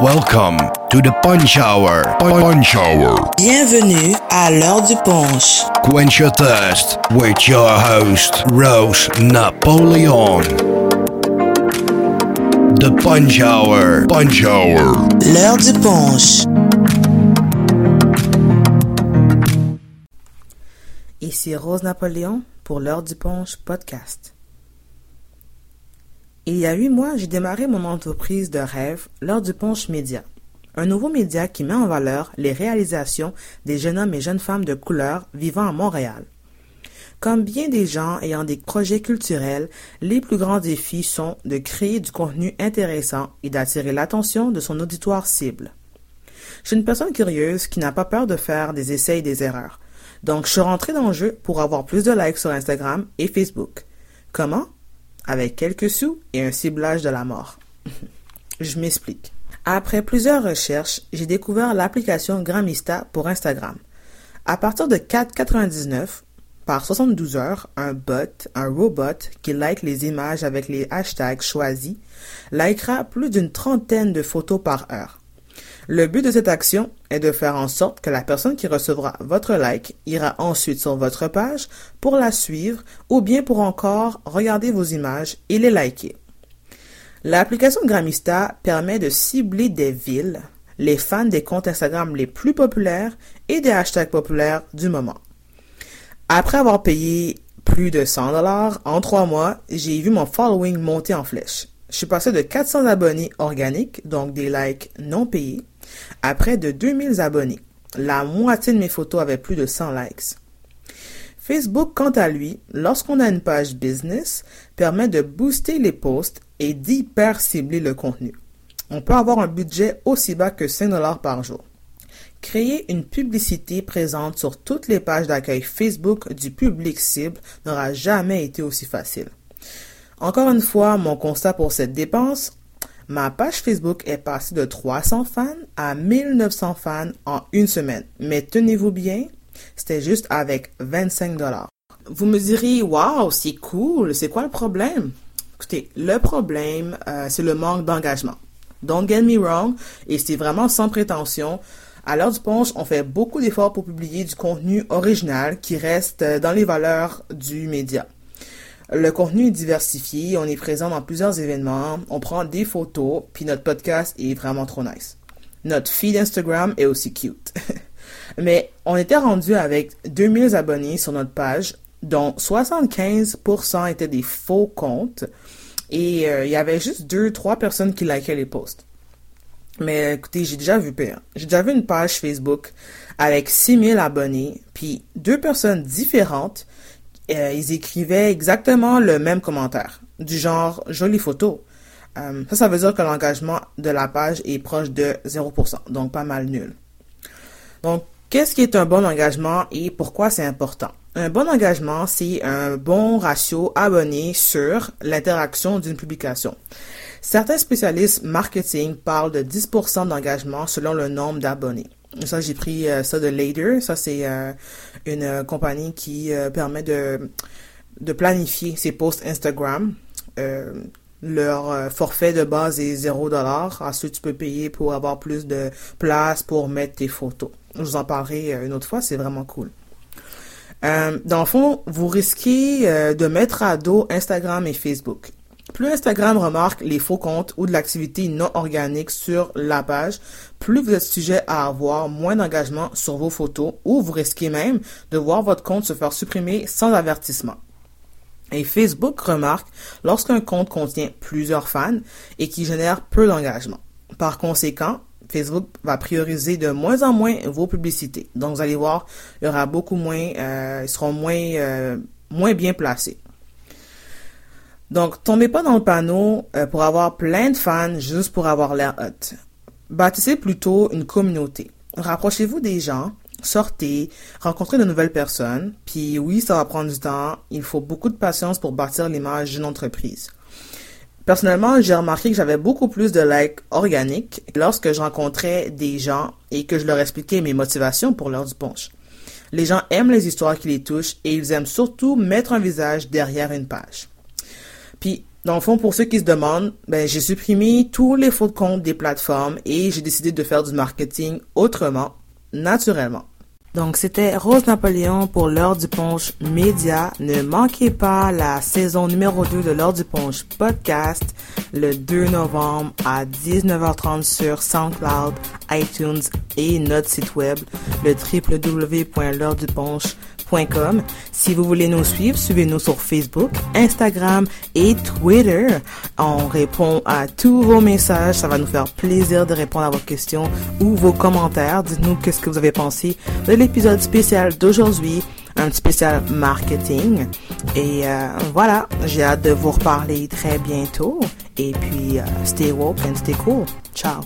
Welcome to the Punch Hour. Punch Hour. Bienvenue à l'heure du punch. Quench your thirst with your host, Rose Napoleon. The Punch Hour. Punch Hour. L'heure du punch. Ici Rose Napoléon pour l'heure du punch podcast. Il y a huit mois, j'ai démarré mon entreprise de rêve, l'heure du punch média. Un nouveau média qui met en valeur les réalisations des jeunes hommes et jeunes femmes de couleur vivant à Montréal. Comme bien des gens ayant des projets culturels, les plus grands défis sont de créer du contenu intéressant et d'attirer l'attention de son auditoire cible. Je suis une personne curieuse qui n'a pas peur de faire des essais et des erreurs. Donc, je suis rentré dans le jeu pour avoir plus de likes sur Instagram et Facebook. Comment? Avec quelques sous et un ciblage de la mort. Je m'explique. Après plusieurs recherches, j'ai découvert l'application Gramista pour Instagram. À partir de 4,99 par 72 heures, un bot, un robot qui like les images avec les hashtags choisis, likera plus d'une trentaine de photos par heure. Le but de cette action est de faire en sorte que la personne qui recevra votre like ira ensuite sur votre page pour la suivre ou bien pour encore regarder vos images et les liker. L'application Gramista permet de cibler des villes, les fans des comptes Instagram les plus populaires et des hashtags populaires du moment. Après avoir payé plus de 100 dollars en trois mois, j'ai vu mon following monter en flèche. Je suis passé de 400 abonnés organiques, donc des likes non payés, à près de 2000 abonnés. La moitié de mes photos avaient plus de 100 likes. Facebook, quant à lui, lorsqu'on a une page business, permet de booster les posts et d'hyper cibler le contenu. On peut avoir un budget aussi bas que 5 dollars par jour. Créer une publicité présente sur toutes les pages d'accueil Facebook du public cible n'aura jamais été aussi facile. Encore une fois, mon constat pour cette dépense, Ma page Facebook est passée de 300 fans à 1900 fans en une semaine. Mais tenez-vous bien, c'était juste avec 25 dollars. Vous me direz, waouh, c'est cool, c'est quoi le problème? Écoutez, le problème, euh, c'est le manque d'engagement. Don't get me wrong, et c'est vraiment sans prétention. À l'heure du punch, on fait beaucoup d'efforts pour publier du contenu original qui reste dans les valeurs du média. Le contenu est diversifié, on est présent dans plusieurs événements, on prend des photos, puis notre podcast est vraiment trop nice. Notre feed Instagram est aussi cute. Mais on était rendu avec 2000 abonnés sur notre page, dont 75% étaient des faux comptes, et euh, il y avait juste 2-3 personnes qui likaient les posts. Mais écoutez, j'ai déjà vu pire. J'ai déjà vu une page Facebook avec 6000 abonnés, puis deux personnes différentes euh, ils écrivaient exactement le même commentaire, du genre jolie photo. Euh, ça, ça veut dire que l'engagement de la page est proche de 0%, donc pas mal nul. Donc, qu'est-ce qui est un bon engagement et pourquoi c'est important? Un bon engagement, c'est un bon ratio abonné sur l'interaction d'une publication. Certains spécialistes marketing parlent de 10% d'engagement selon le nombre d'abonnés. Ça, j'ai pris euh, ça de Later. Ça, c'est euh, une euh, compagnie qui permet de, de planifier ses posts Instagram. leur forfait de base est 0$. Ensuite, tu peux payer pour avoir plus de place pour mettre tes photos. Je vous en parlerai une autre fois, c'est vraiment cool. dans le fond, vous risquez de mettre à dos Instagram et Facebook. Plus Instagram remarque les faux comptes ou de l'activité non organique sur la page, plus vous êtes sujet à avoir moins d'engagement sur vos photos ou vous risquez même de voir votre compte se faire supprimer sans avertissement. Et Facebook remarque lorsqu'un compte contient plusieurs fans et qui génère peu d'engagement. Par conséquent, Facebook va prioriser de moins en moins vos publicités. Donc vous allez voir, il y aura beaucoup moins, euh, ils seront moins, euh, moins bien placés. Donc, tombez pas dans le panneau euh, pour avoir plein de fans juste pour avoir l'air hot. Bâtissez plutôt une communauté. Rapprochez-vous des gens, sortez, rencontrez de nouvelles personnes, puis oui, ça va prendre du temps, il faut beaucoup de patience pour bâtir l'image d'une entreprise. Personnellement, j'ai remarqué que j'avais beaucoup plus de likes organiques lorsque je rencontrais des gens et que je leur expliquais mes motivations pour l'heure du punch. Les gens aiment les histoires qui les touchent et ils aiment surtout mettre un visage derrière une page. Puis, Dans le fond, pour ceux qui se demandent, ben, j'ai supprimé tous les faux comptes des plateformes et j'ai décidé de faire du marketing autrement, naturellement. Donc, c'était Rose Napoléon pour l'heure du punch média. Ne manquez pas la saison numéro 2 de l'heure du punch podcast le 2 novembre à 19h30 sur SoundCloud, iTunes et notre site web, le www.l'heure-du-punch.com si vous voulez nous suivre, suivez-nous sur Facebook, Instagram et Twitter. On répond à tous vos messages. Ça va nous faire plaisir de répondre à vos questions ou vos commentaires. Dites-nous qu'est-ce que vous avez pensé de l'épisode spécial d'aujourd'hui un spécial marketing. Et euh, voilà, j'ai hâte de vous reparler très bientôt. Et puis, euh, stay woke and stay cool. Ciao.